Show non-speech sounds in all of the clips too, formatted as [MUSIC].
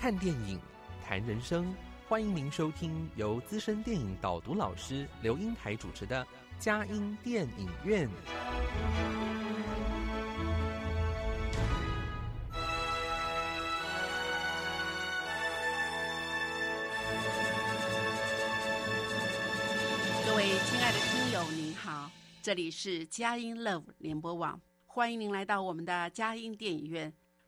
看电影，谈人生，欢迎您收听由资深电影导读老师刘英台主持的《佳音电影院》。各位亲爱的听友，您好，这里是佳音 Love 联播网，欢迎您来到我们的佳音电影院，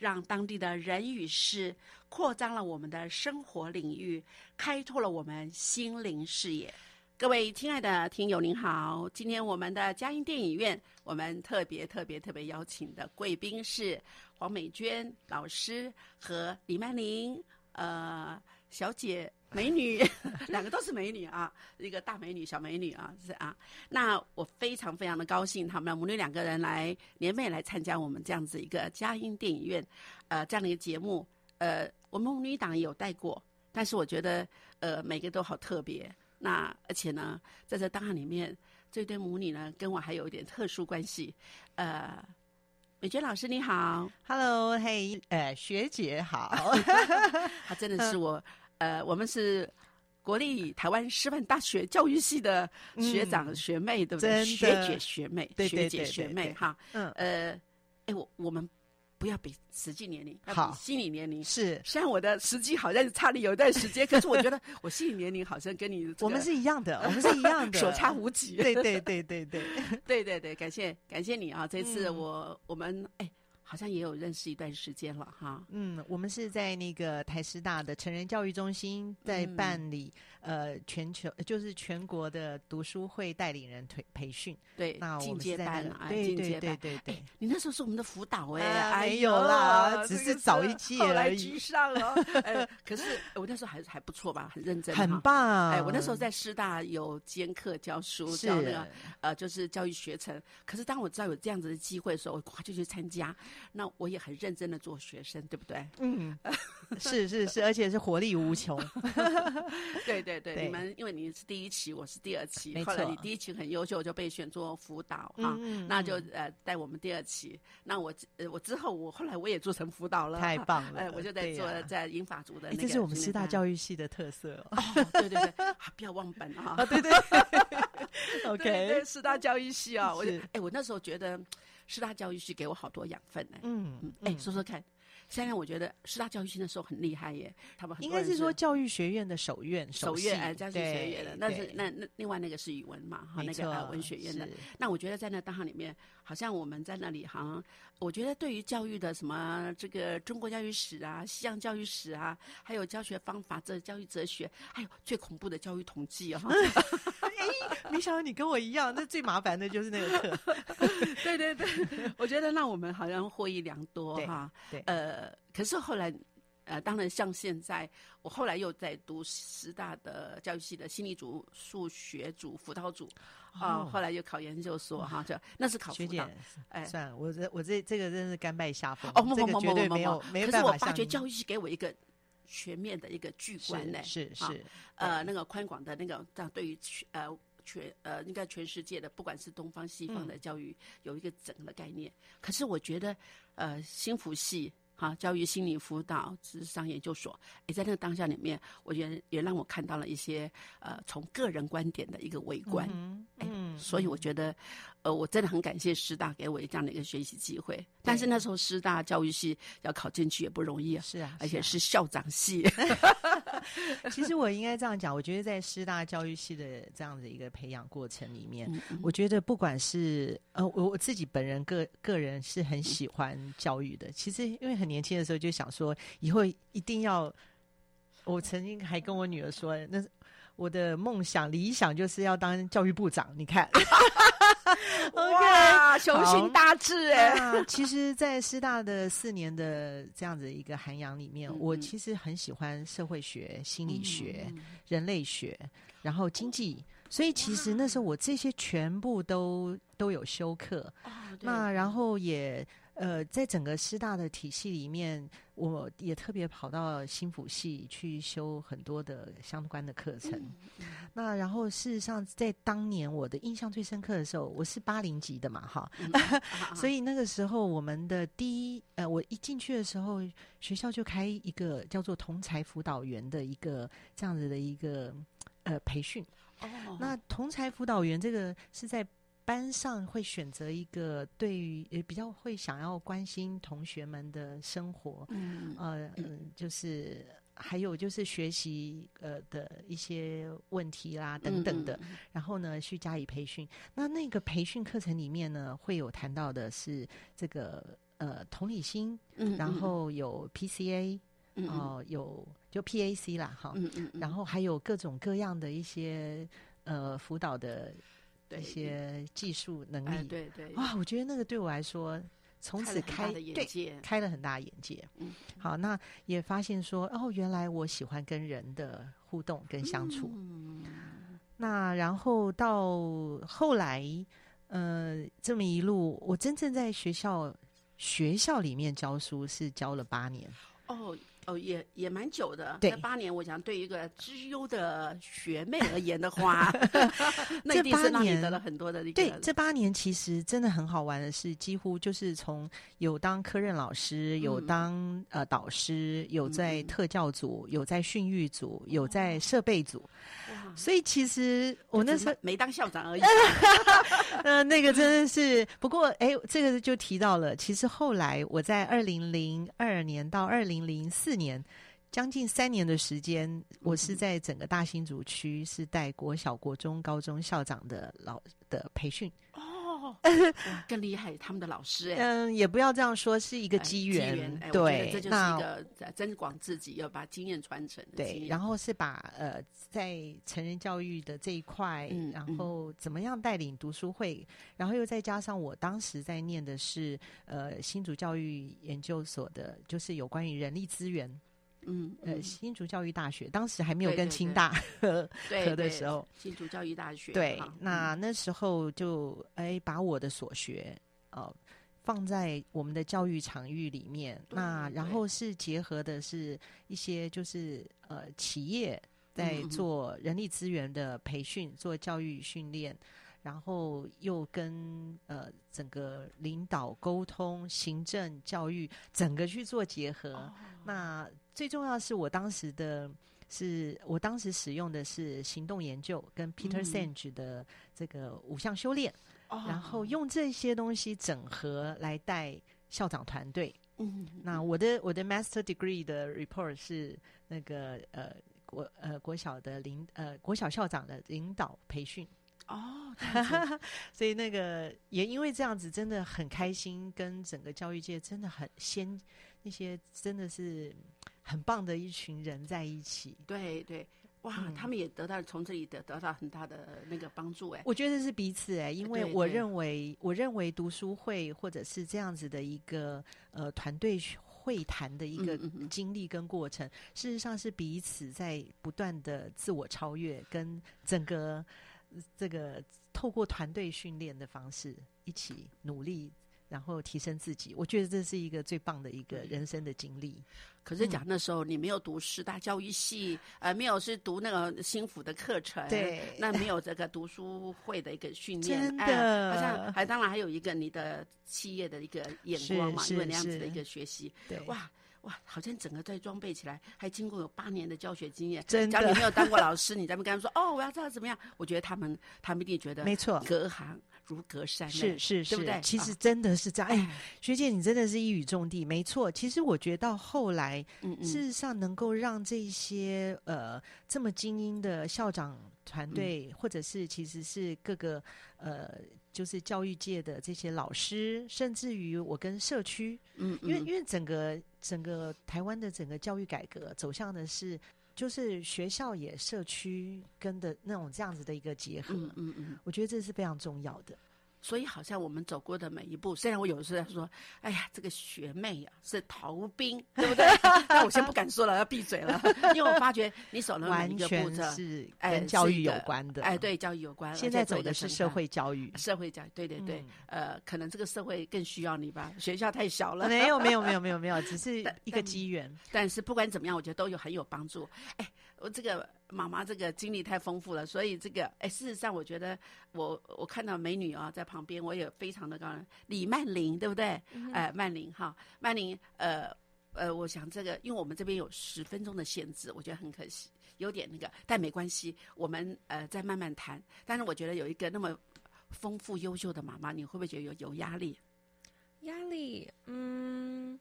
让当地的人与事扩张了我们的生活领域，开拓了我们心灵视野。各位亲爱的听友，您好！今天我们的嘉音电影院，我们特别特别特别邀请的贵宾是黄美娟老师和李曼玲呃小姐。美女，[LAUGHS] 两个都是美女啊，一个大美女、小美女啊，是啊。那我非常非常的高兴，他们母女两个人来联袂来参加我们这样子一个佳音电影院，呃，这样的一个节目。呃，我们母女档也有带过，但是我觉得，呃，每个都好特别。那而且呢，在这档案里面，这对母女呢，跟我还有一点特殊关系。呃，美娟老师你好，Hello，嘿，呃，学姐好，[LAUGHS] 她真的是我。呃，我们是国立台湾师范大学教育系的学长学妹，对不对？学姐学妹，学姐学妹，哈。嗯。呃，哎，我我们不要比实际年龄，要比心理年龄。是。虽然我的实际好像是差了有一段时间，[LAUGHS] 可是我觉得我心理年龄好像跟你我们是一样的，我们是一样的，[LAUGHS] 所差无几。对对对对 [LAUGHS] 对对对对，感谢感谢你啊！这次我我们哎。好像也有认识一段时间了哈。嗯，我们是在那个台师大的成人教育中心在办理呃全球就是全国的读书会代理人培培训。对，那进阶班啊，对对对对对。你那时候是我们的辅导哎，没有啦，只是早一届而已。居上了，哎，可是我那时候还还不错吧，很认真，很棒。哎，我那时候在师大有兼课教书，教那个呃就是教育学程。可是当我知道有这样子的机会的时候，我咵就去参加。那我也很认真的做学生，对不对？嗯，[LAUGHS] 是是是，而且是活力无穷。[LAUGHS] 对对对，你们因为你是第一期，我是第二期，后来你第一期很优秀，就被选做辅导啊，那就呃带我们第二期。那我呃我之后我后来我也做成辅导了，太棒了！哎，我就在做在英法族的，这是我们师大教育系的特色。哦，对对对，不要忘本啊！对 [LAUGHS] 对，OK，师大教育系啊，我哎我那时候觉得。师大教育系给我好多养分呢。嗯嗯，哎，说说看。现在我觉得师大教育系那时候很厉害耶，他们应该是说教育学院的首院首院哎，教育学院的，那是那那另外那个是语文嘛，哈，那个文学院的。那我觉得在那大行里面，好像我们在那里，好像我觉得对于教育的什么这个中国教育史啊、西洋教育史啊，还有教学方法、这教育哲学，还有最恐怖的教育统计啊。哎，[LAUGHS] 没想到你跟我一样，那最麻烦的就是那个课。[LAUGHS] 对对对，我觉得让我们好像获益良多哈。对，呃。呃，可是后来，呃，当然像现在，我后来又在读师大的教育系的心理组、数学组、辅导组，啊，后来又考研究所哈，就那是考学姐，哎，算了，我这我这这个真是甘拜下风，哦，不不不不不，没有，可是我发觉教育系给我一个全面的一个巨观呢，是是，呃，那个宽广的那个，这样对于全呃。全呃，应该全世界的，不管是东方西方的教育，有一个整个概念。可是我觉得，呃，新福系。哈，教育心理辅导智商研究所，也在那个当下里面，我觉得也让我看到了一些呃，从个人观点的一个围观。嗯，所以我觉得，呃，我真的很感谢师大给我这样的一个学习机会。但是那时候师大教育系要考进去也不容易啊，是啊，而且是校长系。[LAUGHS] [LAUGHS] 其实我应该这样讲，我觉得在师大教育系的这样的一个培养过程里面，我觉得不管是呃，我我自己本人个个人是很喜欢教育的。其实因为很年轻的时候就想说，以后一定要。我曾经还跟我女儿说，那我的梦想理想就是要当教育部长。你看。[LAUGHS] 雄心大志哎！[LAUGHS] 其实，在师大的四年的这样子一个涵养里面，我其实很喜欢社会学、心理学、人类学，然后经济。所以，其实那时候我这些全部都都有修课。那然后也。呃，在整个师大的体系里面，我也特别跑到新辅系去修很多的相关的课程。那然后事实上，在当年我的印象最深刻的时候，我是八零级的嘛，哈，[LAUGHS] 所以那个时候我们的第一，呃，我一进去的时候，学校就开一个叫做同才辅导员的一个这样子的一个呃培训。哦，那同才辅导员这个是在。班上会选择一个对于也比较会想要关心同学们的生活，嗯呃嗯，就是还有就是学习呃的一些问题啦等等的，然后呢去加以培训。那那个培训课程里面呢，会有谈到的是这个呃同理心，然后有 PCA，哦有就 PAC 啦哈，然后还有各种各样的一些呃辅导的。一些技术能力，对对，哇，我觉得那个对我来说，从此开对开了很大眼界。嗯，好，那也发现说，哦，原来我喜欢跟人的互动跟相处。嗯，那然后到后来，呃，这么一路，我真正在学校学校里面教书是教了八年。哦。哦，也也蛮久的。这八年，我想对一个资优的学妹而言的话，[LAUGHS] [LAUGHS] 那一定是让你得了很多的。对，这八年其实真的很好玩的是，几乎就是从有当科任老师，有当呃导师，有在特教组，有在训育组，有在设备组。所以其实我那时候没当校长而已。[LAUGHS] 呃，那个真的是，不过哎，这个就提到了。其实后来我在二零零二年到二零零四年，将近三年的时间，我是在整个大新竹区是带国小、国中、高中校长的老的培训。[LAUGHS] 更厉害，他们的老师哎，嗯，也不要这样说，是一个机缘，对，这就是一个增广自己，要把经验传承。对，然后是把呃，在成人教育的这一块，然后怎么样带领读书会，然后又再加上我当时在念的是呃新竹教育研究所的，就是有关于人力资源。嗯，呃，新竹教育大学当时还没有跟清大合 [LAUGHS] 合的时候，新竹教育大学对，那那时候就哎把我的所学哦放在我们的教育场域里面，那然后是结合的是一些就是呃企业在做人力资源的培训，做教育训练。然后又跟呃整个领导沟通、行政、教育整个去做结合。那最重要是我当时的是我当时使用的是行动研究跟 Peter Senge 的这个五项修炼，然后用这些东西整合来带校长团队。嗯，那我的我的 Master Degree 的 report 是那个呃国呃国小的领呃国小校长的领导培训。哦，[LAUGHS] 所以那个也因为这样子，真的很开心，跟整个教育界真的很先那些真的是很棒的一群人在一起。对对，哇，他们也得到从这里得得到很大的那个帮助哎。我觉得是彼此哎，因为我认为我认为读书会或者是这样子的一个呃团队会谈的一个经历跟过程，事实上是彼此在不断的自我超越跟整个。这个透过团队训练的方式，一起努力然后提升自己。我觉得这是一个最棒的一个人生的经历。可是讲那时候你没有读师大教育系，呃，没有是读那个新府的课程，对，那没有这个读书会的一个训练，真的，好像还当然还有一个你的企业的一个眼光嘛，因为那样子的一个学习，对，哇。哇，好像整个在装备起来，还经过有八年的教学经验。真的，假如你没有当过老师，你在那跟他们说哦，我要知道怎么样？我觉得他们，他们一定觉得没错，隔行如隔山，是是是，对不对？其实真的是这样。哎，学姐，你真的是一语中的，没错。其实我觉得到后来，事实上能够让这些呃这么精英的校长团队，或者是其实是各个呃。就是教育界的这些老师，甚至于我跟社区，嗯，因为因为整个整个台湾的整个教育改革走向的是，就是学校也社区跟的那种这样子的一个结合，嗯嗯嗯，我觉得这是非常重要的。所以，好像我们走过的每一步，虽然我有时候在说：“哎呀，这个学妹啊是逃兵，[LAUGHS] 对不对？”那我先不敢说了，要闭嘴了，[LAUGHS] 因为我发觉你走的每一个步骤是跟教育有关的。哎，对，教育有关。现在走的是社会教育，社会教育，对对对。呃，可能这个社会更需要你吧？学校太小了。没有，没有，没有，没有，没有，只是 [LAUGHS] 一个机缘。但是不管怎么样，我觉得都有很有帮助。哎。我这个妈妈这个经历太丰富了，所以这个哎，事实上我觉得我我看到美女啊在旁边，我也非常的高兴。李曼玲对不对？哎，曼玲哈，曼玲呃呃，我想这个，因为我们这边有十分钟的限制，我觉得很可惜，有点那个，但没关系，我们呃再慢慢谈。但是我觉得有一个那么丰富优秀的妈妈，你会不会觉得有有压力？压力，嗯。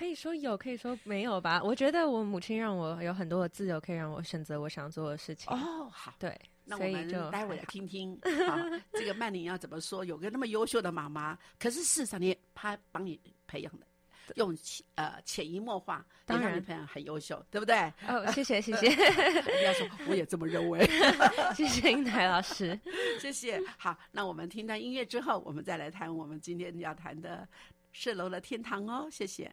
可以说有，可以说没有吧。我觉得我母亲让我有很多的自由，可以让我选择我想做的事情。哦，好，对，那我们待会来听听，啊，[LAUGHS] 这个曼玲要怎么说？有个那么优秀的妈妈，可是事实上你她帮你培养的，用潜呃潜移默化，当然培养很优秀，对不对？哦，谢 [LAUGHS] 谢谢谢。人家说我也这么认为。[LAUGHS] 谢谢英台老师，谢谢。好，那我们听到音乐之后，我们再来谈我们今天要谈的蜃楼的天堂哦。谢谢。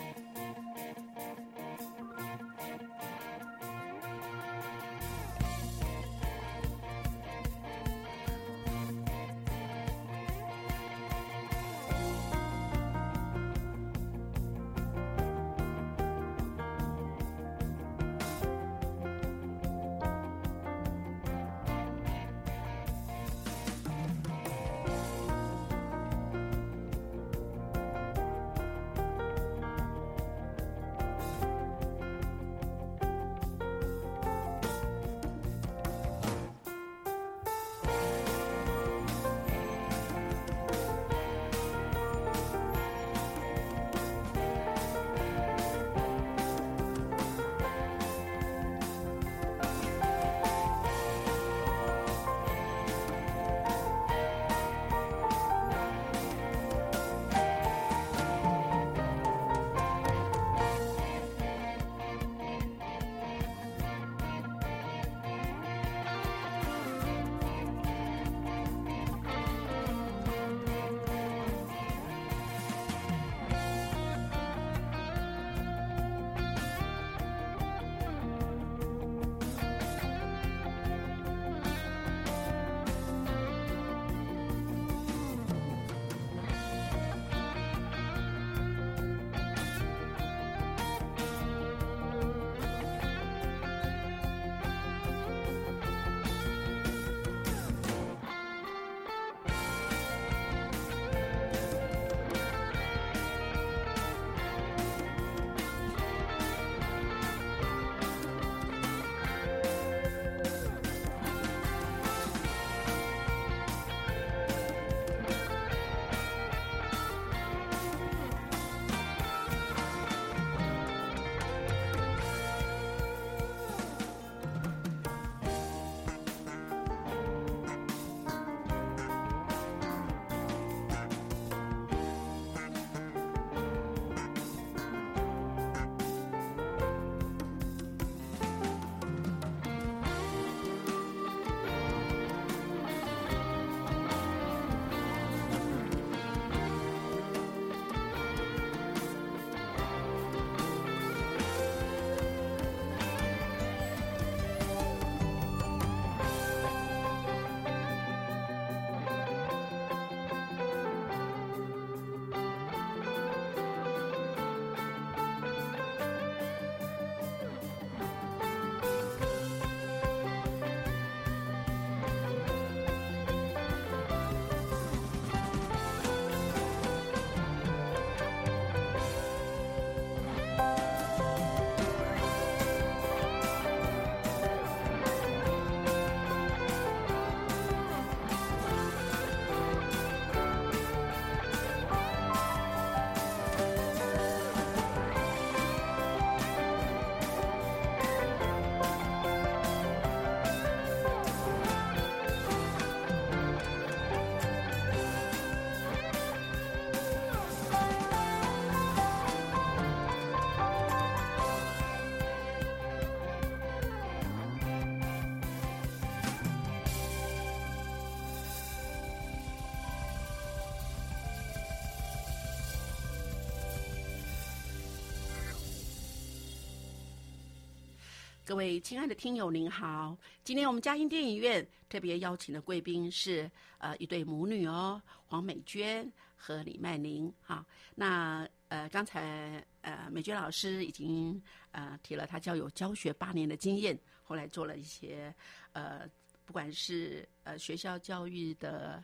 各位亲爱的听友，您好！今天我们嘉兴电影院特别邀请的贵宾是呃一对母女哦，黄美娟和李曼玲。哈，那呃刚才呃美娟老师已经呃提了她教有教学八年的经验，后来做了一些呃不管是呃学校教育的。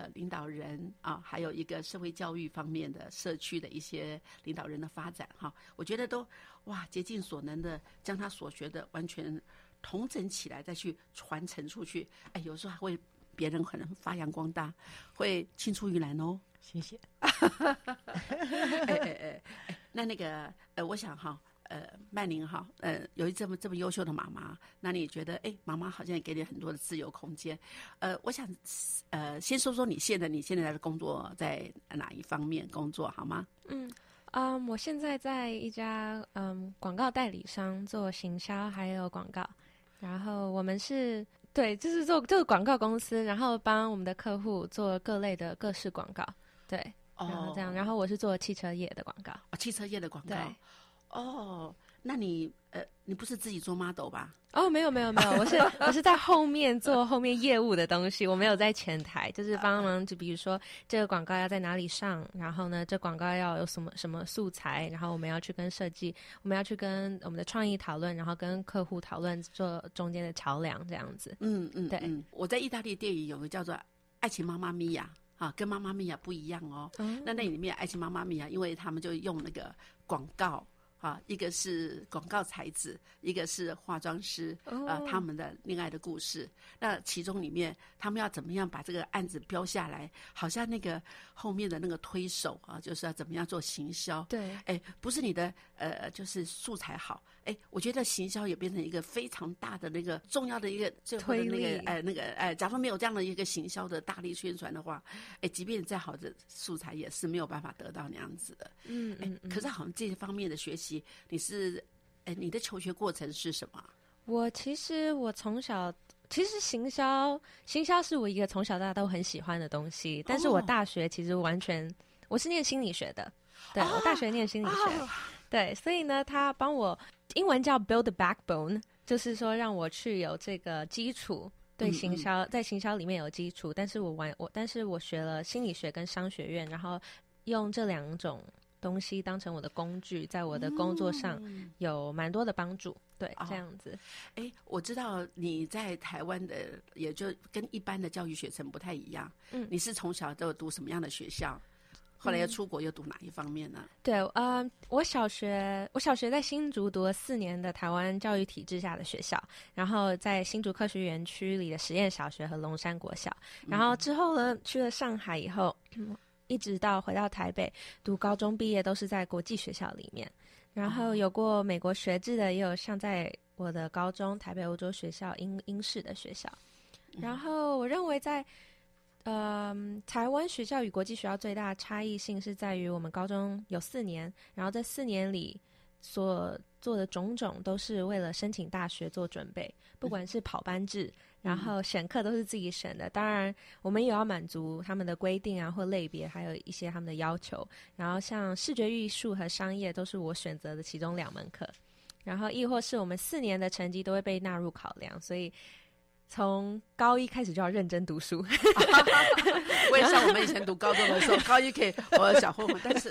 呃，领导人啊，还有一个社会教育方面的社区的一些领导人的发展哈，我觉得都哇竭尽所能的将他所学的完全统整起来，再去传承出去。哎，有时候还会别人可能发扬光大，会青出于蓝哦。谢谢。[LAUGHS] 哎哎哎，那那个呃，我想哈。呃，曼玲哈，呃，有一这么这么优秀的妈妈，那你觉得，哎，妈妈好像也给你很多的自由空间。呃，我想，呃，先说说你现在你现在的工作在哪一方面工作好吗？嗯，啊，我现在在一家嗯广告代理商做行销还有广告，然后我们是对，就是做这个广告公司，然后帮我们的客户做各类的各式广告，对，然后这样，然后我是做汽车业的广告，哦汽车业的广告。哦，那你呃，你不是自己做 model 吧？哦，没有没有没有，我是我是在后面做后面业务的东西，我没有在前台，就是帮忙。就比如说这个广告要在哪里上，然后呢，这广告要有什么什么素材，然后我们要去跟设计，我们要去跟我们的创意讨论，然后跟客户讨论，做中间的桥梁这样子。嗯嗯，对。我在意大利电影有个叫做《爱情妈妈咪呀》啊，跟《妈妈咪呀》不一样哦。那那里面《爱情妈妈咪呀》，因为他们就用那个广告。啊，一个是广告才子，一个是化妆师，啊，他们的恋爱的故事。那其中里面，他们要怎么样把这个案子标下来？好像那个后面的那个推手啊，就是要怎么样做行销？对，哎，不是你的呃，就是素材好，哎，我觉得行销也变成一个非常大的那个重要的一个最后的那个哎那个哎，假如没有这样的一个行销的大力宣传的话，哎，即便再好的素材也是没有办法得到那样子的。嗯嗯，可是好像这些方面的学习。你是，哎，你的求学过程是什么？我其实我从小其实行销，行销是我一个从小到大都很喜欢的东西。但是我大学其实完全我是念心理学的，对我大学念心理学，对，所以呢，他帮我英文叫 build backbone，就是说让我去有这个基础，对行销在行销里面有基础。但是我玩我，但是我学了心理学跟商学院，然后用这两种。东西当成我的工具，在我的工作上有蛮多的帮助。对，这样子。哎，我知道你在台湾的，也就跟一般的教育学程不太一样。嗯，你是从小都读什么样的学校？后来又出国又读哪一方面呢？对，呃，我小学我小学在新竹读了四年的台湾教育体制下的学校，然后在新竹科学园区里的实验小学和龙山国小，然后之后呢去了上海以后。[CLEARS THROAT] 一直到回到台北读高中毕业，都是在国际学校里面。然后有过美国学制的，也有像在我的高中台北欧洲学校英英式的学校。然后我认为在呃台湾学校与国际学校最大的差异性是在于，我们高中有四年，然后这四年里所做的种种都是为了申请大学做准备，不管是跑班制。然后选课都是自己选的，当然我们也要满足他们的规定啊或类别，还有一些他们的要求。然后像视觉艺术和商业都是我选择的其中两门课，然后亦或是我们四年的成绩都会被纳入考量，所以。从高一开始就要认真读书，[LAUGHS] 我也像我们以前读高中的时候，[LAUGHS] 高一可以我小混混，但是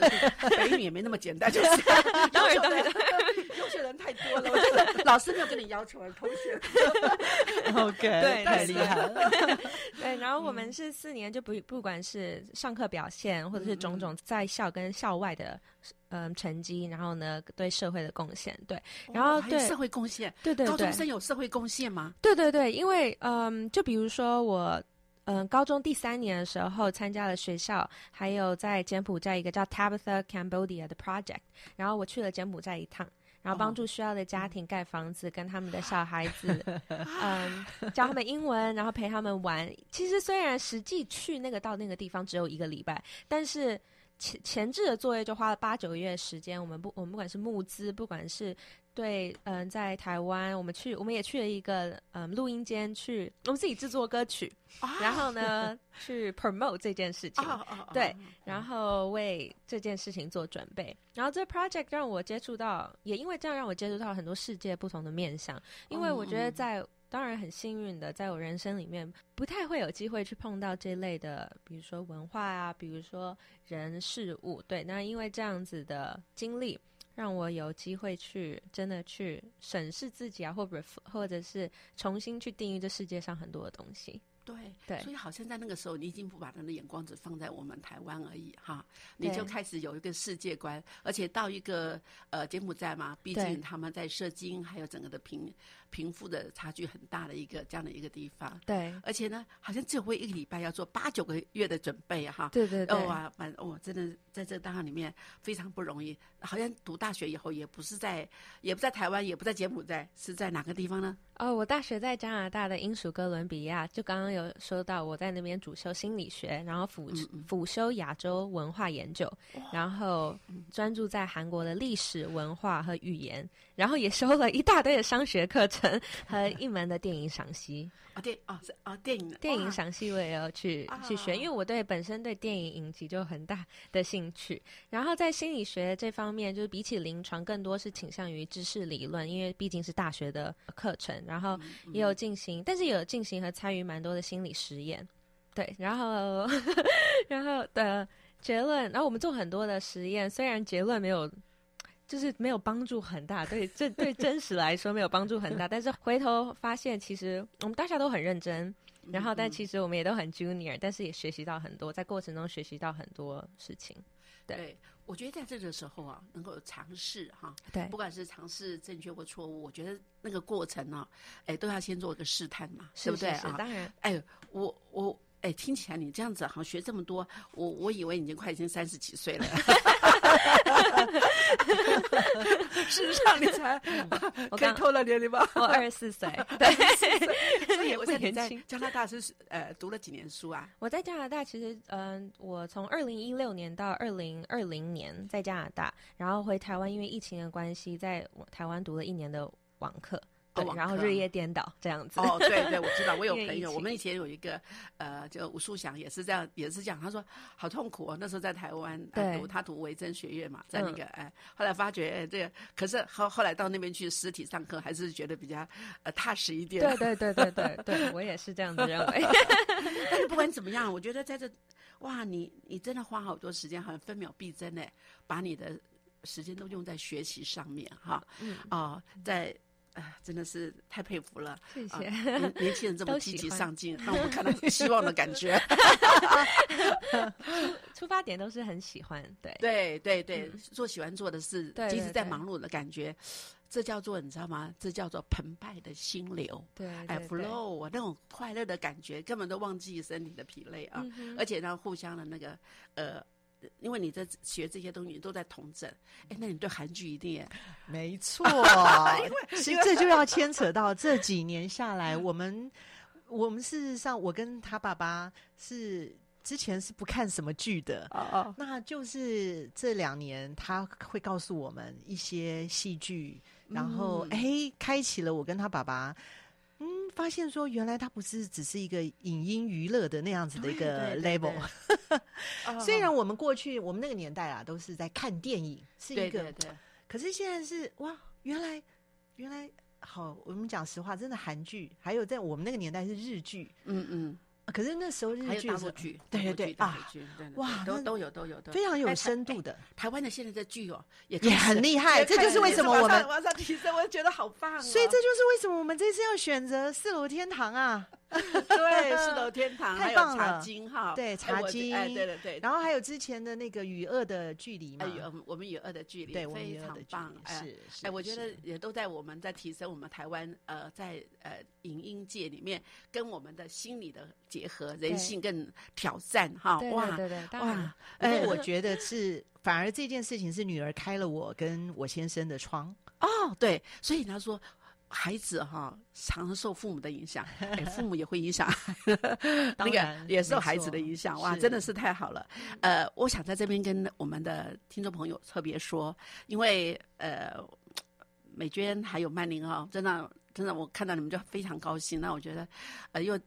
北语也没那么简单，就是。[LAUGHS] 当然当然，优秀人太多了，我觉得老师没有跟你要求，同学，OK，对，太厉害了，对，然后我们是四年，就不不管是上课表现，或者是种种在校跟校外的。嗯，成绩，然后呢，对社会的贡献，对，然后对社会贡献，对对对，高中生有社会贡献吗？对对对，因为嗯，就比如说我，嗯，高中第三年的时候参加了学校，还有在柬埔寨一个叫 Tabitha Cambodia 的 project，然后我去了柬埔寨一趟，然后帮助需要的家庭盖房子，跟他们的小孩子，[LAUGHS] 嗯，教他们英文，然后陪他们玩。其实虽然实际去那个到那个地方只有一个礼拜，但是。前前置的作业就花了八九个月时间，我们不，我们不管是募资，不管是对，嗯，在台湾，我们去，我们也去了一个嗯录音间，去我们自己制作歌曲，然后呢，去 promote 这件事情，对，然后为这件事情做准备。然后这 project 让我接触到，也因为这样让我接触到很多世界不同的面向。因为我觉得在当然很幸运的，在我人生里面不太会有机会去碰到这类的，比如说文化啊，比如说人事物。对，那因为这样子的经历。让我有机会去真的去审视自己啊，或者或者是重新去定义这世界上很多的东西。对对，所以好像在那个时候，你已经不把他的眼光只放在我们台湾而已哈，你就开始有一个世界观，而且到一个呃柬埔寨嘛，毕竟他们在射精还有整个的贫贫富的差距很大的一个这样的一个地方。对，而且呢，好像只会一个礼拜要做八九个月的准备哈。对对对。哇，蛮哦，真的在这个大里面非常不容易。好像读大学以后也不是在，也不在台湾，也不在柬埔寨，是在哪个地方呢？哦，我大学在加拿大的英属哥伦比亚，就刚刚有说到我在那边主修心理学，然后辅辅修亚洲文化研究，然后专注在韩国的历史文化和语言，然后也收了一大堆的商学课程 [LAUGHS] 和一门的电影赏析。啊电啊是啊电影电影赏析我也要去去学，因为我对本身对电影影集就很大的兴趣。然后在心理学这方面，就是比起临床，更多是倾向于知识理论，因为毕竟是大学的课程。然后也有进行，但是也有进行和参与蛮多的心理实验。对，然后 [LAUGHS] 然后的结论，然后我们做很多的实验，虽然结论没有。就是没有帮助很大，对，这对真实来说没有帮助很大。但是回头发现，其实我们大家都很认真，然后但其实我们也都很 junior，但是也学习到很多，在过程中学习到很多事情。对，我觉得在这个时候啊，能够尝试哈，对，不管是尝试正确或错误，我觉得那个过程呢，哎，都要先做一个试探嘛，对不对啊？当然，哎，我我。哎，听起来你这样子好像学这么多，我我以为已经快已经三十几岁了。[LAUGHS] 事实上，你才 [LAUGHS] 可以透了年龄吧？我二十四岁，[LAUGHS] 对，所以我在在加拿大是呃读了几年书啊？我在加拿大其实嗯，我从二零一六年到二零二零年在加拿大，然后回台湾，因为疫情的关系，在台湾读了一年的网课。然后日夜颠倒这样子。哦，对对，我知道，我有朋友，我们以前有一个呃，就吴树祥也是这样，也是这样。他说好痛苦哦，那时候在台湾读，他读维珍学院嘛，在那个哎，后来发觉哎，这个可是后后来到那边去实体上课，还是觉得比较呃踏实一点。对对对对对对，我也是这样子认为。[LAUGHS] 但是不管怎么样，我觉得在这哇，你你真的花好多时间，好像分秒必争呢，把你的时间都用在学习上面哈。嗯。哦，在。哎，真的是太佩服了！[LAUGHS] 谢谢年轻人这么积极上进，让我们看到希望的感觉。[LAUGHS] [LAUGHS] 出发点都是很喜欢，对对对对，做喜欢做的事，即使在忙碌的感觉，这叫做你知道吗？这叫做澎湃的心流。对，哎，flow，啊那种快乐的感觉，根本都忘记身体的疲累啊！而且呢，互相的那个呃。因为你在学这些东西，都在同整。哎，那你对韩剧一定也 [LAUGHS] 没错。因为其实这就要牵扯到这几年下来，我们我们事实上，我跟他爸爸是之前是不看什么剧的。哦哦，那就是这两年他会告诉我们一些戏剧，然后哎，开启了我跟他爸爸。嗯，发现说原来它不是只是一个影音娱乐的那样子的一个 level。[LAUGHS] 虽然我们过去我们那个年代啊，都是在看电影，是一个，可是现在是哇，原来原来好，我们讲实话，真的韩剧，还有在我们那个年代是日剧，嗯嗯。可是那时候日剧、[LAUGHS] 是剧，对对对啊，哇，都都有都有，非常有深度的。台湾的现在的剧哦，也也很厉害，这就是为什么我们往上提升，我觉得好棒。所以这就是为什么我们这次要选择四楼天堂啊。[LAUGHS] 对，四楼天堂，太棒了。茶金哈，对，茶经，哎，对对对。然后还有之前的那个与恶的距离嘛，与我们与恶的距离，对，非常棒。是是，哎，我觉得也都在我们在提升我们台湾呃，在呃影音界里面跟我们的心理的结合，人性更挑战哈。哇，对对哇，哎，我觉得是反而这件事情是女儿开了我跟我先生的窗。哦，对，所以他说。孩子哈，常常受父母的影响，父母也会影响，[LAUGHS] 那个也受孩子的影响。哇，真的是太好了。呃，我想在这边跟我们的听众朋友特别说，因为呃，美娟还有曼玲哦，真的真的，我看到你们就非常高兴。那我觉得，呃，又。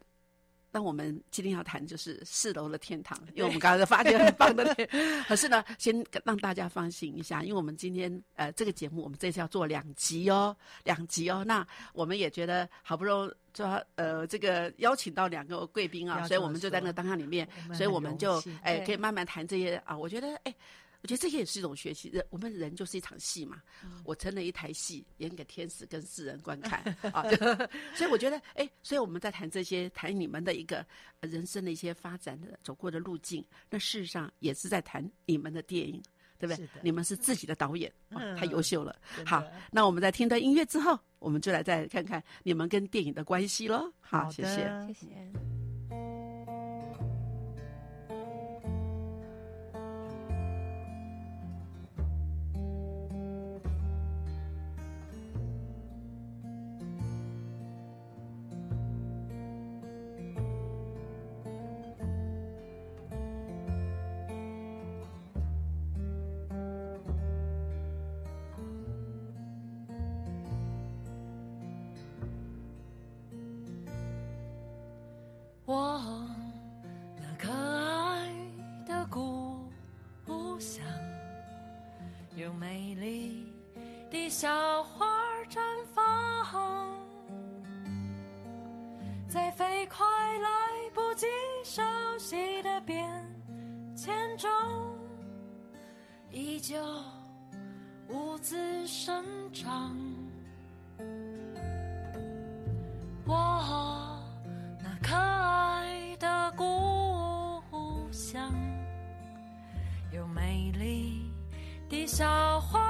那我们今天要谈就是四楼的天堂，因为我们刚刚发现很棒的。可 [LAUGHS] 是呢，先让大家放心一下，因为我们今天呃这个节目我们这次要做两集哦，两集哦。那我们也觉得好不容易说呃这个邀请到两个贵宾啊，所以我们就在那个当下里面，所以我们就哎可以慢慢谈这些啊。我觉得哎。我觉得这些也是一种学习。人我们人就是一场戏嘛，我成了一台戏，演给天使跟世人观看啊。[LAUGHS] 所以我觉得，哎，所以我们在谈这些，谈你们的一个人生的一些发展的走过的路径，那事实上也是在谈你们的电影，对不对？你们是自己的导演，太优秀了。好，那我们在听到音乐之后，我们就来再看看你们跟电影的关系喽。好，谢谢，谢谢。小花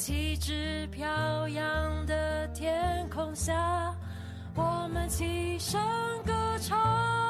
旗帜飘扬的天空下，我们齐声歌唱。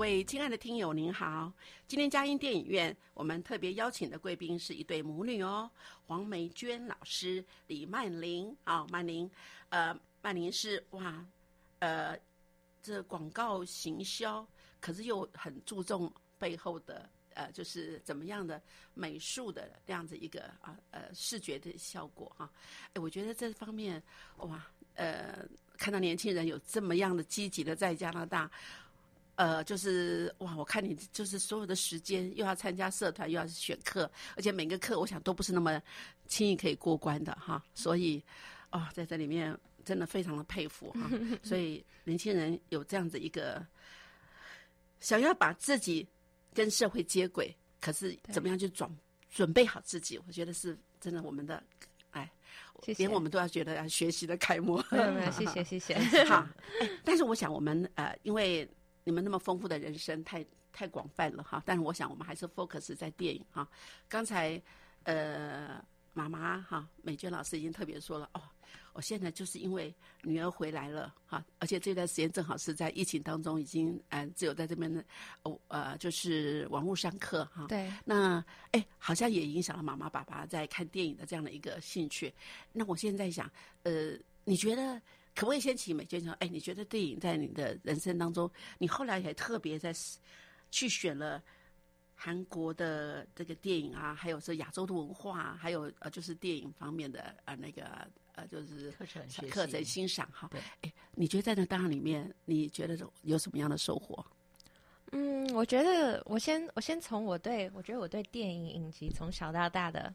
位亲爱的听友，您好！今天佳音电影院，我们特别邀请的贵宾是一对母女哦，黄梅娟老师、李曼玲啊，曼玲，呃，曼玲是哇，呃，这广告行销，可是又很注重背后的呃，就是怎么样的美术的这样子一个啊呃视觉的效果哈、哎，我觉得这方面哇，呃，看到年轻人有这么样的积极的在加拿大。呃，就是哇，我看你就是所有的时间又要参加社团，又要选课，而且每个课我想都不是那么轻易可以过关的哈。所以，哦，在这里面真的非常的佩服哈。[LAUGHS] 所以年轻人有这样子一个想要把自己跟社会接轨，可是怎么样去准准备好自己，我觉得是真的我们的哎，谢谢连我们都要觉得要学习的楷模。没有 [LAUGHS] 没有，谢谢谢谢。[LAUGHS] 好，哎但是我想我们呃，因为你们那么丰富的人生太太广泛了哈，但是我想我们还是 focus 在电影哈。刚才呃，妈妈哈，美娟老师已经特别说了哦，我现在就是因为女儿回来了哈，而且这段时间正好是在疫情当中，已经嗯、呃只有在这边的哦呃就是网络上课哈。对，那哎，好像也影响了妈妈爸爸在看电影的这样的一个兴趣。那我现在想，呃，你觉得可不可以先请美娟说？哎，你觉得电影在你的人生当中，你后来也特别在去选了韩国的这个电影啊，还有是亚洲的文化啊，还有呃，就是电影方面的呃那个呃，就是课程学课程欣赏哈对。哎，你觉得在那当中里面，你觉得有什么样的收获？嗯，我觉得我先我先从我对我觉得我对电影影集从小到大的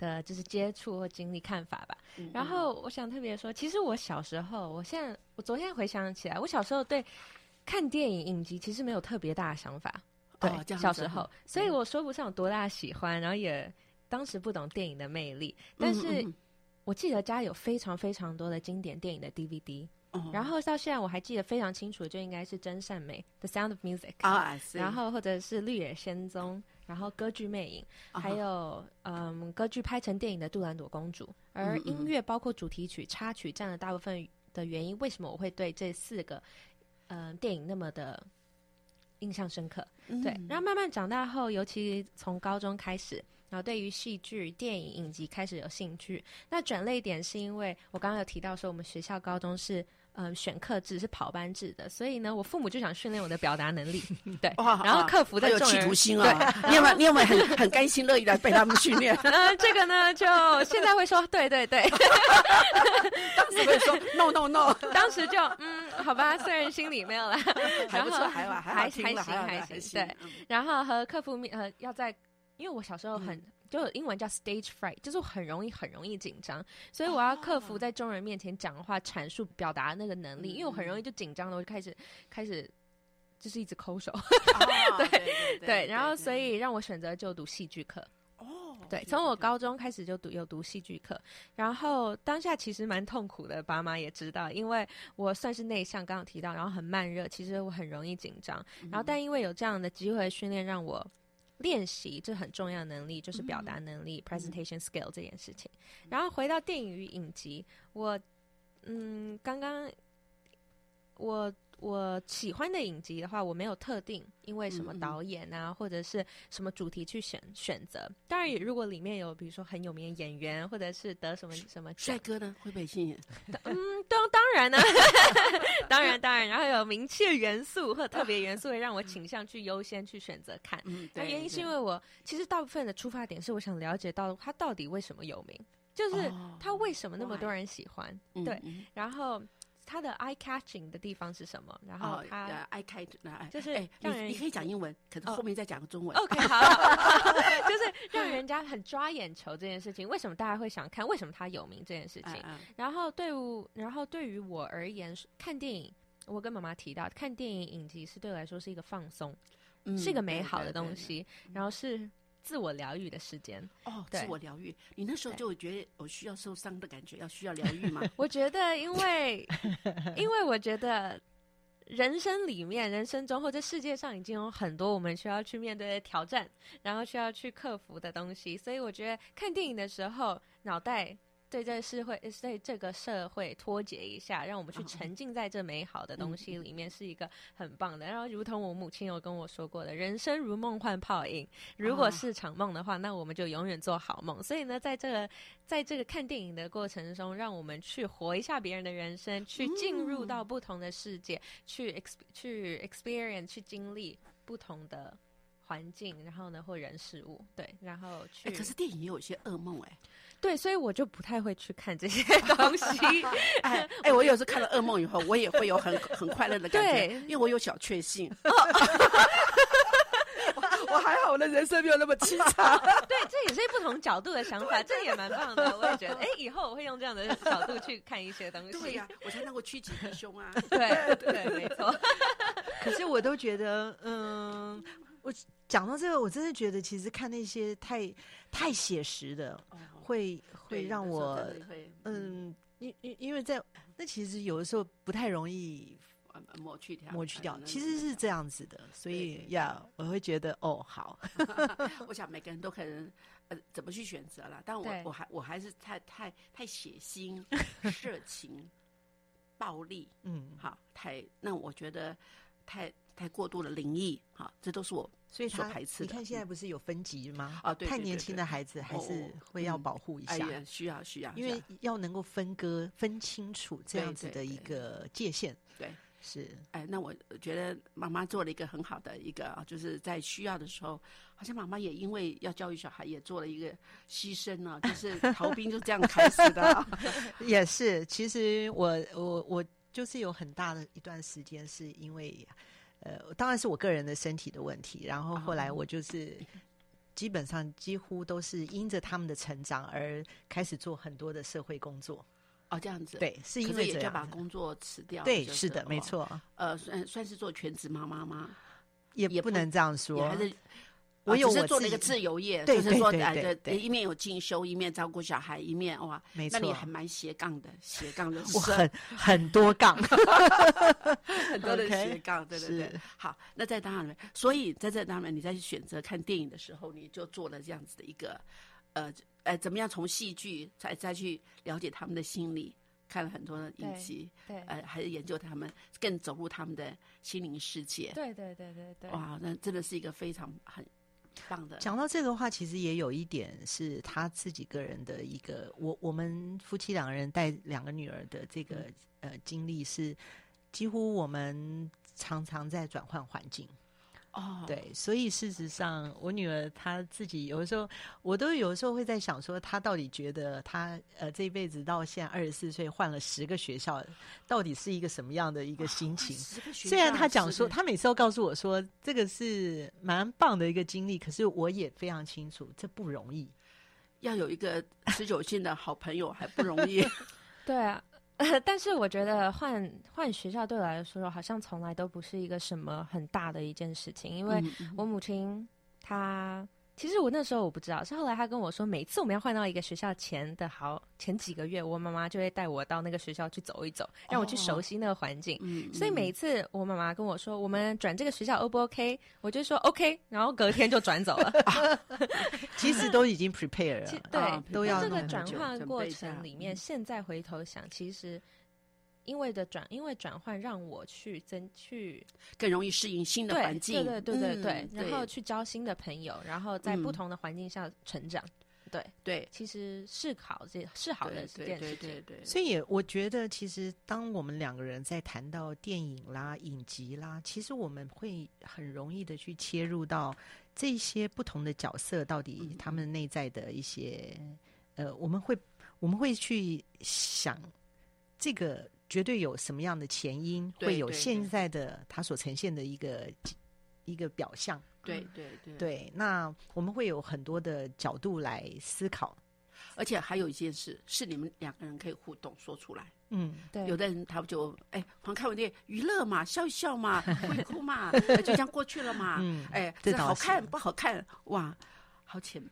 的就是接触或经历看法吧。嗯。然后我想特别说，其实我小时候，我现在我昨天回想起来，我小时候对看电影影集其实没有特别大的想法。对，小时候，所以我说不上有多大喜欢，然后也当时不懂电影的魅力，但是我记得家有非常非常多的经典电影的 DVD，、然后到现在我还记得非常清楚，就应该是真善美《The Sound of Music》啊，是然后或者是《绿野仙踪》，然后歌剧《魅影》，啊还有嗯歌剧拍成电影的《杜兰朵公主》，而音乐包括主题曲、插曲占了大部分的原因。为什么我会对这四个嗯、呃电影那么的印象深刻？对，然后慢慢长大后，尤其从高中开始，然后对于戏剧、电影、影集开始有兴趣。那转类点是因为我刚刚有提到说，我们学校高中是嗯、呃选课制，是跑班制的，所以呢，我父母就想训练我的表达能力，[LAUGHS] 对，哇然后克服的有企图心啊！你有没有？你有没有很很甘心乐意的被他们训练？[LAUGHS] 呃，这个呢，就现在会说，对对对，[LAUGHS] 当时会说 no no no，当时就嗯，好吧，虽然心里没有啦，还不错，还，还行还行，还行对，嗯然后和克服面呃，要在，因为我小时候很。嗯就英文叫 stage fright，就是很容易很容易紧张，所以我要克服在众人面前讲话、阐述、表达那个能力，因为我很容易就紧张了，我就开始开始就是一直抠手，[LAUGHS] 对对，然后所以让我选择就读戏剧课，哦，对，从我高中开始就读有读戏剧课，然后当下其实蛮痛苦的，爸妈也知道，因为我算是内向，刚刚提到，然后很慢热，其实我很容易紧张，然后但因为有这样的机会训练，让我练习这很重要的能力，就是表达能力、presentation skill 这件事情。然后回到电影与影集，我嗯，刚刚我。我喜欢的影集的话，我没有特定因为什么导演啊，或者是什么主题去选选择。当然，如果里面有比如说很有名的演员，或者是得什么什么，帅哥呢会不会吸引？嗯，当 [LAUGHS] 当然呢，[LAUGHS] 当然当然，然后有名气的元素或特别元素，会让我倾向去优先去选择看。嗯，那对原因是因为我其实大部分的出发点是我想了解到他到底为什么有名，就是哦。他为什么那么多人喜欢，嗯对，嗯。然后他的 eye catching 的地方是什么，然后哦，他。呃爱开那就是哎，让人你你可以讲英文，可是哦后面再讲个中文。OK，好好，[LAUGHS] 就是让人家很抓眼球这件事情。为什么大家会想看？为什么他有名这件事情？嗯然后对我然后对于我而言，看电影，我跟妈妈提到，看电影影集是对我来说是一个放松，嗯是一个美好的东西，然后是自我疗愈的时间。哦，自我疗愈。你那时候就有觉得我需要受伤的感觉，要需要疗愈吗？[LAUGHS] 我觉得，因为因为我觉得人生里面、人生中或者世界上已经有很多我们需要去面对的挑战，然后需要去克服的东西。所以我觉得看电影的时候，脑袋。对这个社会，对这个社会脱节一下，让我们去沉浸在这美好的东西里面，是一个很棒的。然后，如同我母亲有跟我说过的，人生如梦幻泡影，如果是场梦的话，那我们就永远做好梦。所以呢，在这个在这个看电影的过程中，让我们去活一下别人的人生，去进入到不同的世界，去 ex 去 experience 去经历不同的环境，然后呢，或人事物，对，然后去。可是电影也有一些噩梦，哎。对，所以我就不太会去看这些 [LAUGHS] 东西。[LAUGHS] 哎哎，我有时看了噩梦以后，我也会有很很快乐的感觉，因为我有小确幸。[LAUGHS] 我还好，我的人生没有那么凄惨。对，这也是不同角度的想法，这也蛮棒的。我也觉得，哎，以后我会用这样的角度去看一些东西。对呀，我才能够趋吉避凶啊。对对，没错。可是我都觉得，嗯，我讲到这个，我真的觉得，其实看那些太太写实的。会会让我嗯，因因因为在那其实有的时候不太容易抹去掉，抹去掉，其实是这样子的，所以呀，我会觉得哦好，[LAUGHS] 我想每个人都可能呃怎么去选择了，但我我还我还是太太太血腥、[LAUGHS] 色情、暴力，嗯，好，太那我觉得太太过度的灵异，好，这都是我。所以他排斥。你看现在不是有分级吗？啊，对，太年轻的孩子还是会要保护一下。需要需要，因为要能够分割、分清楚这样子的一个界限。对，是。哎，那我觉得妈妈做了一个很好的一个，就是在需要的时候，好像妈妈也因为要教育小孩，也做了一个牺牲呢，[LAUGHS] 就是逃兵就这样开始的。[LAUGHS] 也是，其实我我我就是有很大的一段时间是因为。呃，当然是我个人的身体的问题。然后后来我就是基本上几乎都是因着他们的成长而开始做很多的社会工作。哦，这样子。对，是因为也就把工作辞掉。对，是的，没错。呃，算算是做全职妈妈吗？也也不能这样说，还是。我有是做了一个自由业，就是说，哎，对，一面有进修，一面照顾小孩，一面哇，没错，那你还蛮斜杠的，斜杠的，我很很多杠，[LAUGHS] 很多的斜杠，对对对。好，那在当然，所以在这当然，你在选择看电影的时候，你就做了这样子的一个，呃，呃，怎么样从戏剧再再去了解他们的心理，看了很多的影集，对，呃，还是研究他们，更走入他们的心灵世界，对对对对对。哇，那真的是一个非常很。讲到这个话，其实也有一点是他自己个人的一个，我我们夫妻两个人带两个女儿的这个呃经历是，几乎我们常常在转换环境。哦，对，所以事实上，我女儿她自己有的时候，我都有的时候会在想，说她到底觉得她呃这一辈子到现在二十四岁换了十个学校，到底是一个什么样的一个心情？虽然她讲说，她每次都告诉我说，这个是蛮棒的一个经历，可是我也非常清楚，这不容易，要有一个持久性的好朋友还不容易。[LAUGHS] 对啊。但是我觉得换换学校对我来说，好像从来都不是一个什么很大的一件事情，因为我母亲她。其实我那时候我不知道，是后来他跟我说，每次我们要换到一个学校前的好前几个月，我妈妈就会带我到那个学校去走一走，让我去熟悉那个环境。所以每一次我妈妈跟我说我们转这个学校 O 不 OK，我就说 OK，然后隔天就转走了。[LAUGHS] [LAUGHS] 其实都已经 prepare 了，对，都要这个转换过程里面，现在回头想，其实。因为的转，因为转换让我去增去更容易适应新的环境，对对对对对，然后去交新的朋友，然后在不同的环境下成长，对对，其实是好这是好的这件事情。所以我觉得，其实当我们两个人在谈到电影啦、影集啦，其实我们会很容易的去切入到这些不同的角色到底他们内在的一些呃，我们会我们会去想这个。绝对有什么样的前因，会有现在的他所呈现的一个一个表象。对对对，对。那我们会有很多的角度来思考，而且还有一件事是你们两个人可以互动说出来。嗯，对。有的人他就哎，黄看我电娱乐嘛，笑一笑嘛，哭一哭嘛，就这样过去了嘛。嗯，哎，这好看不好看？哇，好浅。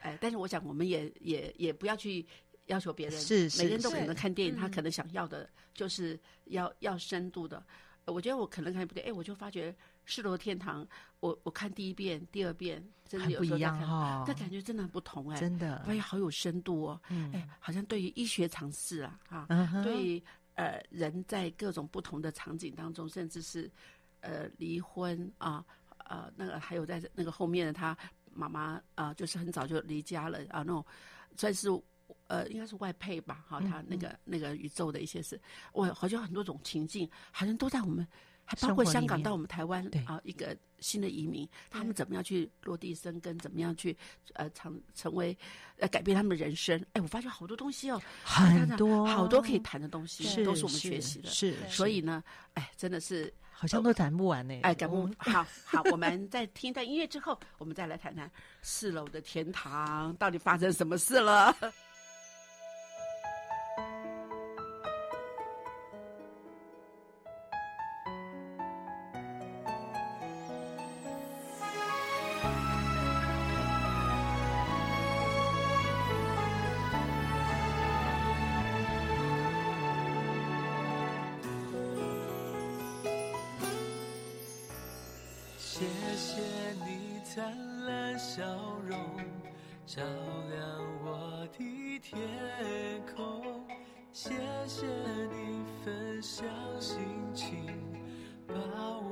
哎，但是我想，我们也也也不要去。要求别人是，每个人都可能看电影，他可能想要的就是要要深度的。我觉得我可能看不对，哎，我就发觉四楼天堂，我我看第一遍、第二遍，真的有时候不一样哈，那感觉真的很不同哎，真的，哎呀，好有深度哦，哎，好像对于医学常识啊，哈，对于呃人在各种不同的场景当中，甚至是呃离婚啊，呃那个还有在那个后面的他妈妈啊，就是很早就离家了啊，那种算是。呃，应该是外配吧，哈，他那个那个宇宙的一些事，我好像很多种情境，好像都在我们，还包括香港到我们台湾啊，一个新的移民，他们怎么样去落地生根，怎么样去呃成成为呃改变他们的人生？哎，我发现好多东西哦，很多好多可以谈的东西，都是我们学习的，是，所以呢，哎，真的是好像都谈不完呢，哎，讲不好，好，我们在听一段音乐之后，我们再来谈谈四楼的天堂到底发生什么事了。谢谢你分享心情把我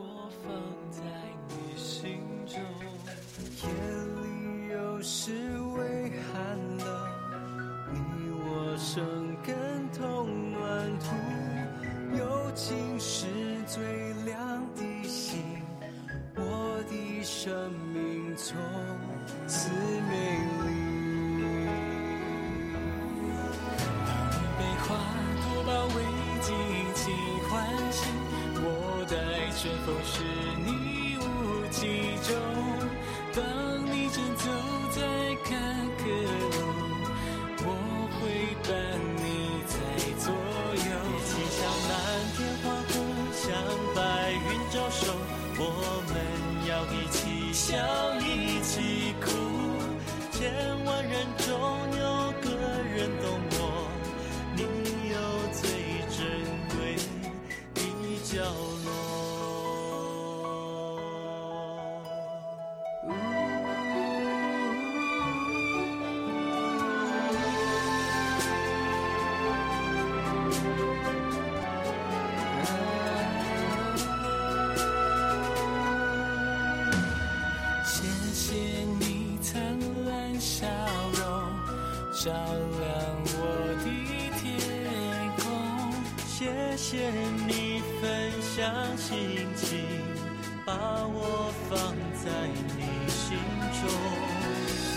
见你分享心情，把我放在你心中。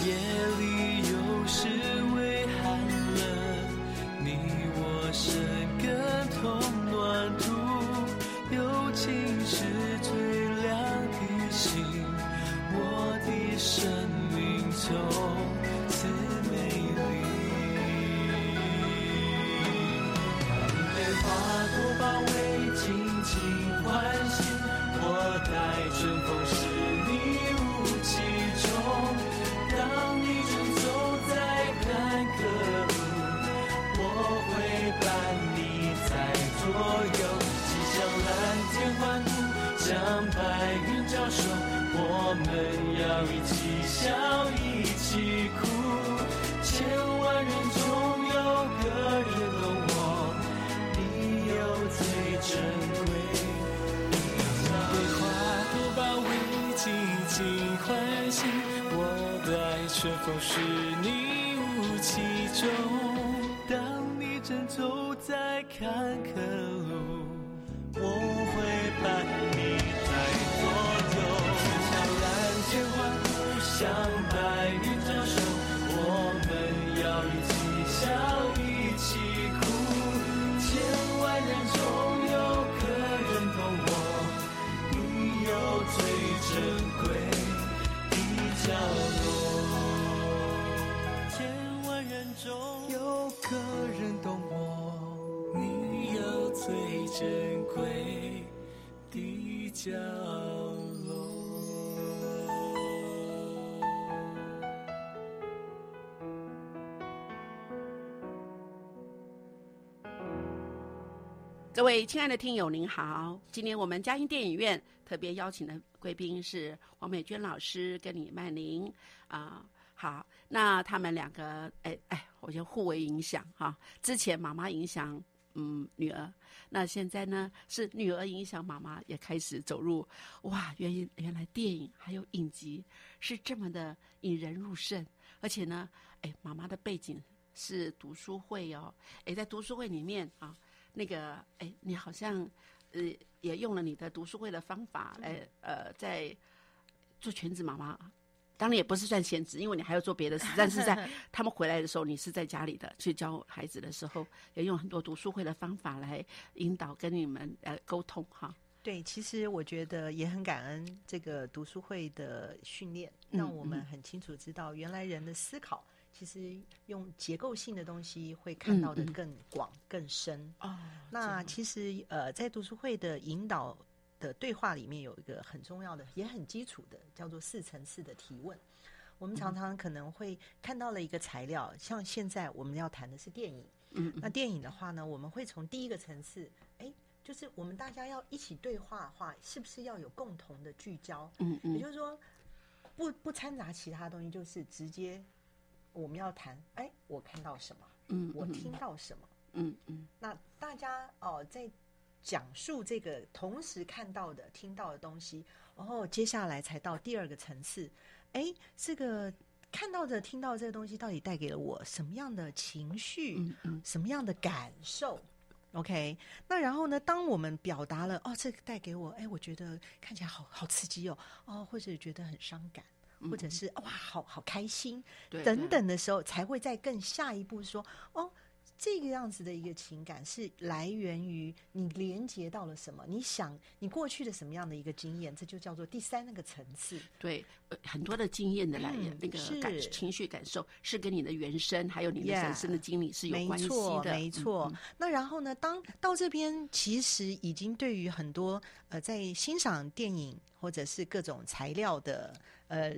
夜里有时微寒冷，你我生根同暖土。友情是最亮的星，我的生命中。我包围，尽情欢喜；我待春风十里雾气中，当你穿走在坎坷路。我会伴你在左右，气象蓝天欢呼，将白云招手。我们要一起笑，一起。心欢喜我的爱春风是你雾气中当你正走在坎坷路我会伴你在左右悄然间欢呼想最珍贵的角落。各位亲爱的听友，您好！今天我们嘉音电影院特别邀请的贵宾是王美娟老师跟李曼玲啊、好，那他们两个，哎哎，我就互为影响哈、之前妈妈影响嗯女儿，那现在呢是女儿影响妈妈，也开始走入哇，原原来电影还有影集是这么的引人入胜，而且呢，哎，妈妈的背景是读书会哦，哎，在读书会里面啊。那个，哎，你好像，呃，也用了你的读书会的方法，来，呃，在做全职妈妈。当然也不是算闲职，因为你还要做别的事。但是在 [LAUGHS] 他们回来的时候，你是在家里的去教孩子的时候，也用很多读书会的方法来引导跟你们呃沟通哈。对，其实我觉得也很感恩这个读书会的训练，嗯让我们嗯很清楚知道，原来人的思考其实用结构性的东西会看到的嗯嗯更广、更深。哦，那其实呃，在读书会的引导的对话里面，有一个很重要的，也很基础的，叫做四层次的提问。我们嗯常常可能会看到了一个材料，像现在我们要谈的是电影。嗯那电影的话呢，我们会从第一个层次，哎，就是我们大家要一起对话的话，是不是要有共同的聚焦？嗯嗯也就是说，不不掺杂其他东西，就是直接我们要谈，哎，我看到什么，嗯，嗯我听，到什么。嗯嗯那大家哦，在讲述这个同时看到的、听到的东西，然后接下来才到第二个层次。哎，这个看到的、听到的这个东西，到底带给了我什么样的情绪？嗯嗯什么样的感受？OK，那然后呢？当我们表达了哦，这个带给我，哎，我觉得看起来好好刺激哦，哦，或者觉得很伤感，或者是哇，好好开心等等的时候，才会再更下一步说，哦，这个样子的一个情感是来源于你连接到了什么？你想你过去的什么样的一个经验？这就叫做第三那个层次。对，呃很多的经验的来源，嗯那个感是情绪感受是跟你的原生还有你的人生的经历是有没关系错，的，没错。嗯那然后呢？当到这边，其实已经对于很多呃，在欣赏电影或者是各种材料的呃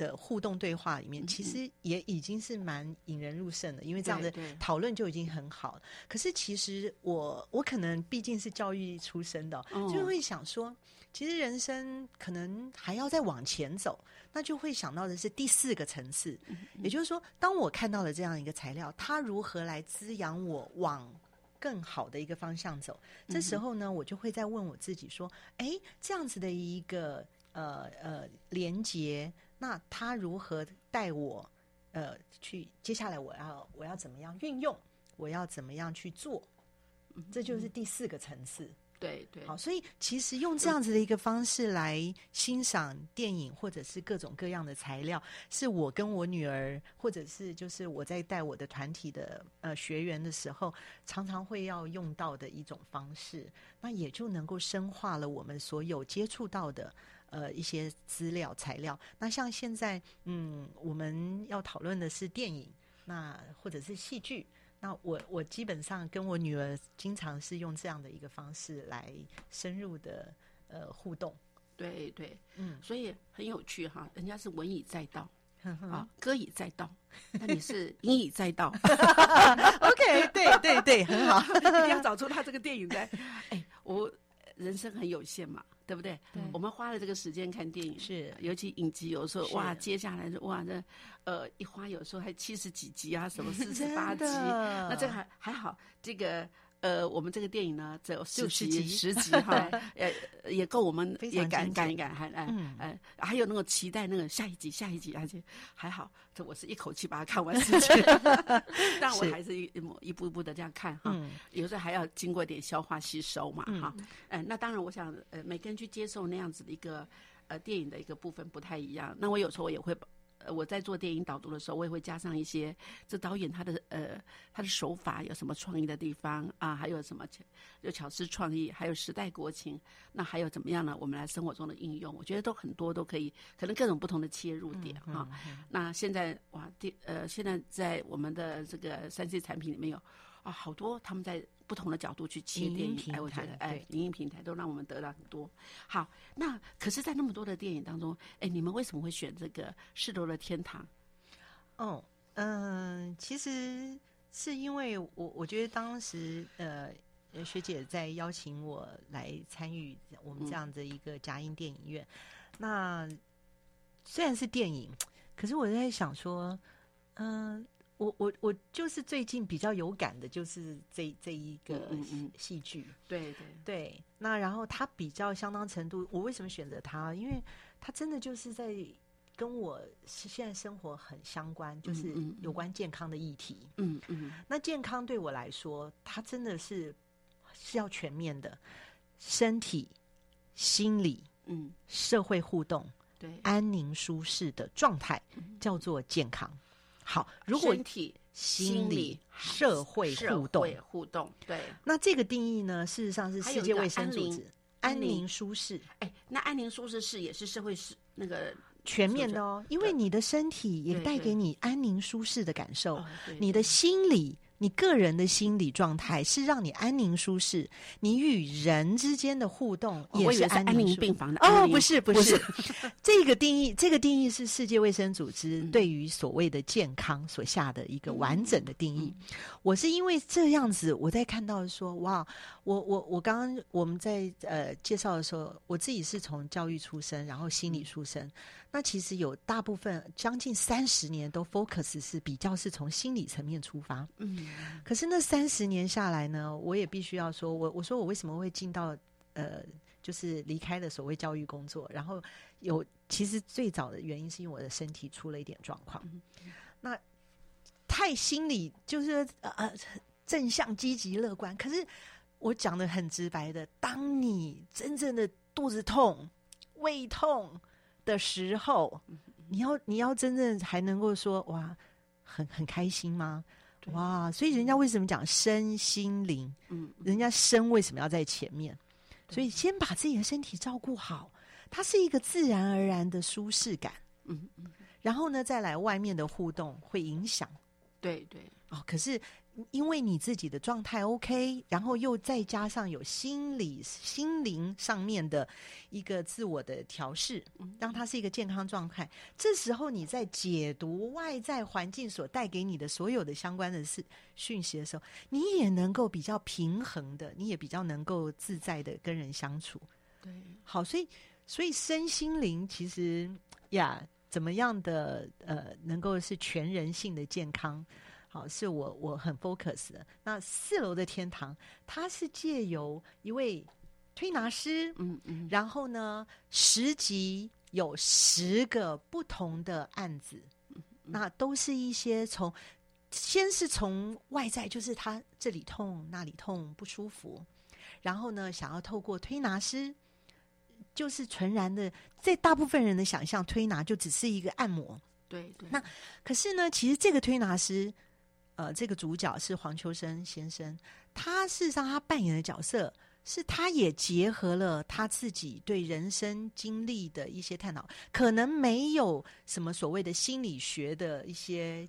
的互动对话里面，其实也已经是蛮引人入胜的，因为这样的讨论就已经很好了。可是其实我我可能毕竟是教育出身的就会想说，其实人生可能还要再往前走，那就会想到的是第四个层次，也就是说，当我看到了这样一个材料，它如何来滋养我往更好的一个方向走？这时候呢，我就会在问我自己说：，哎，这样子的一个呃呃连接，那他如何带我呃去？接下来我要我要怎么样运用？我要怎么样去做？这就是第四个层次。对对，好，所以其实用这样子的一个方式来欣赏电影，或者是各种各样的材料，是我跟我女儿，或者是就是我在带我的团体的呃学员的时候，常常会要用到的一种方式。那也就能够深化了我们所有接触到的呃一些资料材料。那像现在，嗯，我们要讨论的是电影，那或者是戏剧。那我我基本上跟我女儿经常是用这样的一个方式来深入的呃互动，对对，嗯，所以很有趣哈，人家是文以载道 [LAUGHS] 啊，歌以载道，那你是音以载道，[LAUGHS] OK，对对对，很好，[LAUGHS] 一定要找出他这个电影在。哎，我人生很有限嘛，对不对？对我们花了这个时间看电影，是尤其影集，有时候哇，接下来的哇，这呃一花有时候还七十几集啊，什么 [LAUGHS] 四十八集，那这还还好，这个。呃，我们这个电影呢，只有十集，集十集 [LAUGHS] 哈，呃，也够我们也赶赶一赶，还哎嗯哎，还有那个期待那个下一集，下一集，而且还好，这我是一口气把它看完十集，[LAUGHS] 但我还是一一步一步的这样看哈，嗯有时候还要经过点消化吸收嘛，嗯哈，嗯，那当然，我想，呃，每个人去接受那样子的一个呃电影的一个部分不太一样。那我有时候也会，呃，我在做电影导读的时候，我也会加上一些这导演他的呃他的手法有什么创意的地方啊，还有什么巧有巧思创意，还有时代国情，那还有怎么样呢？我们来生活中的应用，我觉得都很多都可以，可能各种不同的切入点嗯哈、那现在哇，第呃，现在在我们的这个三 C 产品里面有啊，好多他们在不同的角度去切影电影，哎，我觉得台哎对，影音平台都让我们得到很多。好，那可是，在那么多的电影当中，哎，你们为什么会选这个《世罗的天堂》？哦，嗯、其实是因为我我觉得当时呃呃学姐在邀请我来参与我们这样的一个佳音电影院。那虽然是电影，可是我在想说，嗯、我我我就是最近比较有感的，就是这这一个嗯嗯嗯戏剧。对对，对，那然后它比较相当程度，我为什么选择它？因为它真的就是在跟我是现在生活很相关，就是有关健康的议题。嗯嗯那健康对我来说，它真的是是要全面的，身体、心理、嗯，社会互动、对，安宁舒适的状态，叫做健康。好，如果身体、心理理、社会社互动，会互动，对。那这个定义呢，事实上是世界卫生组织安宁舒适。哎，那安宁舒适是也是社会是那个全面的哦，因为你的身体也带给你安宁舒适的感受，你的心理。你个人的心理状态是让你安宁舒适，你与人之间的互动哦我以为是安安宁病房的。哦，不是不不是是，这个定义，这个定义是世界卫生组织嗯。对于所谓的健康所下的一个完整的定义。嗯。我是因为这样子，我在看到说，哇，我我我刚刚我们在呃介绍的时候，我自己是从教育出身，然后心理出身，那其实有大部分将近三十年都 focus 是比较是从心理层面出发。嗯可是那三十年下来呢，我也必须要说，我我说我为什么会进到呃，就是离开了所谓教育工作，然后有其实最早的原因是因为我的身体出了一点状况，那太心理就是呃呃正向、积极、乐观，可是我讲的很直白的，当你真正的肚子痛、胃痛的时候，你要你要真正还能够说哇，很很开心吗？哇，所以人家为什么讲身心灵？嗯人家身为什么要在前面？所以先把自己的身体照顾好，它是一个自然而然的舒适感。嗯嗯，然后呢，再来外面的互动会影响对对，哦。可是因为你自己的状态 OK，然后又再加上有心理、心灵上面的一个自我的调试，让它是一个健康状态。这时候你在解读外在环境所带给你的所有的相关的事讯息的时候，你也能够比较平衡的，你也比较能够自在的跟人相处。对，好，所以所以身心灵其实呀，怎么样的呃，能够是全人性的健康，好，是我我很 focus 的。那四楼的天堂，它是借由一位推拿师，嗯嗯，然后呢，十集有十个不同的案子，那都是一些从先是从外在，就是他这里痛那里痛不舒服，然后呢，想要透过推拿师，就是纯然的，在大部分人的想象，推拿就只是一个按摩，对对，那可是呢，其实这个推拿师，呃，这个主角是黄秋生先生，他事实上他扮演的角色是，他也结合了他自己对人生经历的一些探讨，可能没有什么所谓的心理学的一些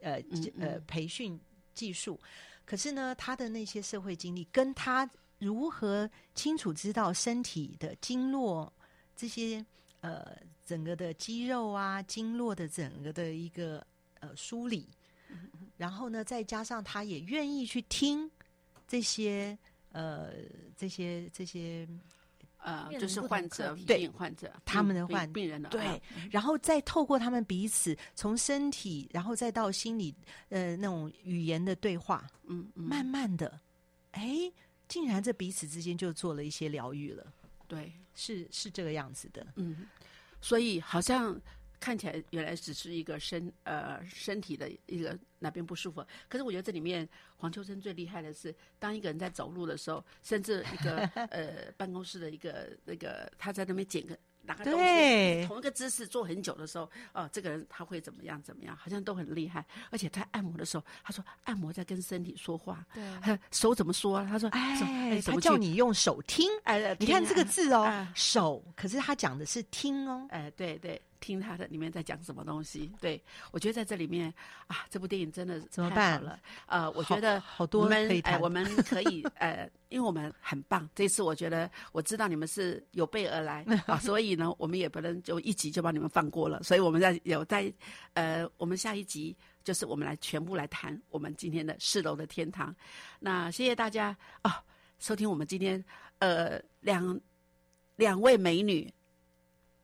呃嗯呃嗯培训技术，可是呢，他的那些社会经历跟他如何清楚知道身体的经络这些呃整个的肌肉啊经络的整个的一个呃梳理，然后呢，再加上他也愿意去听这些呃这些这些呃，就是患者、课题病。患者他们的病患病人的对啊，然后再透过他们彼此从身体，然后再到心理呃那种语言的对话，嗯嗯，慢慢的，哎，竟然这彼此之间就做了一些疗愈了，对，是是这个样子的。嗯，所以好像看起来原来只是一个身呃身体的一个哪边不舒服，可是我觉得这里面黄秋生最厉害的是，当一个人在走路的时候，甚至一个 [LAUGHS] 呃办公室的一个那个他在那边捡个拿个东西，同一个姿势坐很久的时候，哦，这个人他会怎么样怎么样，好像都很厉害，而且他按摩的时候，他说按摩在跟身体说话，对。他手怎么说啊？他说哎，他怎么叫你用手听，哎，你看这个字哦，啊手，可是他讲的是听哦。哎，对对，听他的里面在讲什么东西。对我觉得在这里面啊，这部电影真的太好怎么办了。呃，我觉得好多我们哎，可以谈我们可以 [LAUGHS] 呃，因为我们很棒。这次我觉得我知道你们是有备而来 [LAUGHS] 啊，所以呢，我们也不能就一集就把你们放过了。所以我们在有在呃，我们下一集就是我们来全部来谈我们今天的四楼的天堂。那谢谢大家啊。收听我们今天呃两两位美女，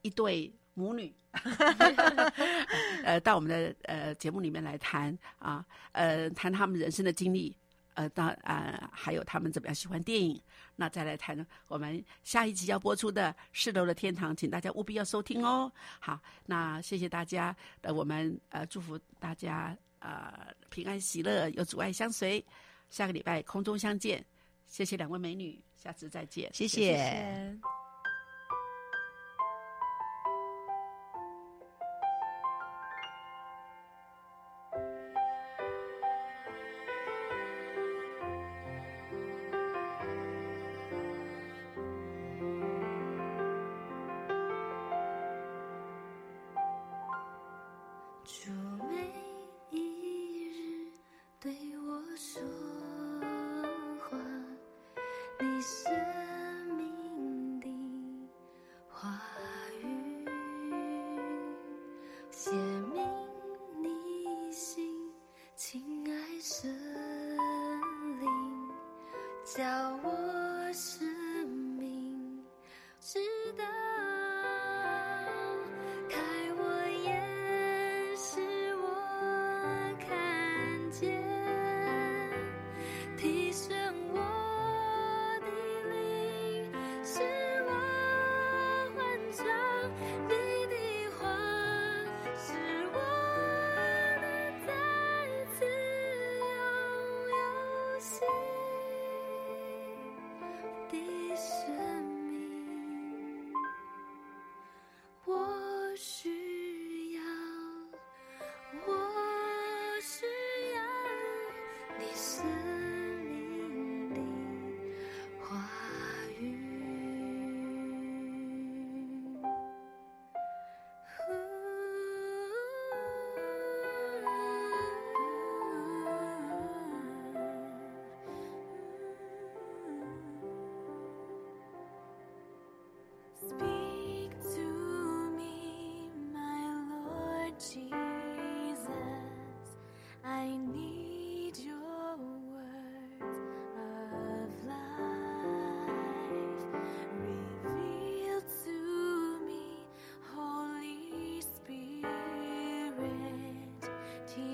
一对母女，[LAUGHS] 呃，到我们的呃节目里面来谈啊，呃，谈他们人生的经历，呃，当呃还有他们怎么样喜欢电影。那再来谈我们下一集要播出的《四楼的天堂》，请大家务必要收听哦。好，那谢谢大家，呃，我们呃祝福大家呃平安喜乐，有阻碍相随。下个礼拜空中相见，谢谢两位美女，下次再见，谢谢叫我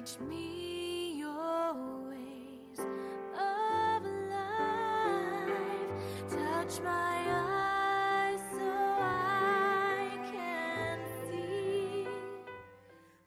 Teach me your ways of life. Touch my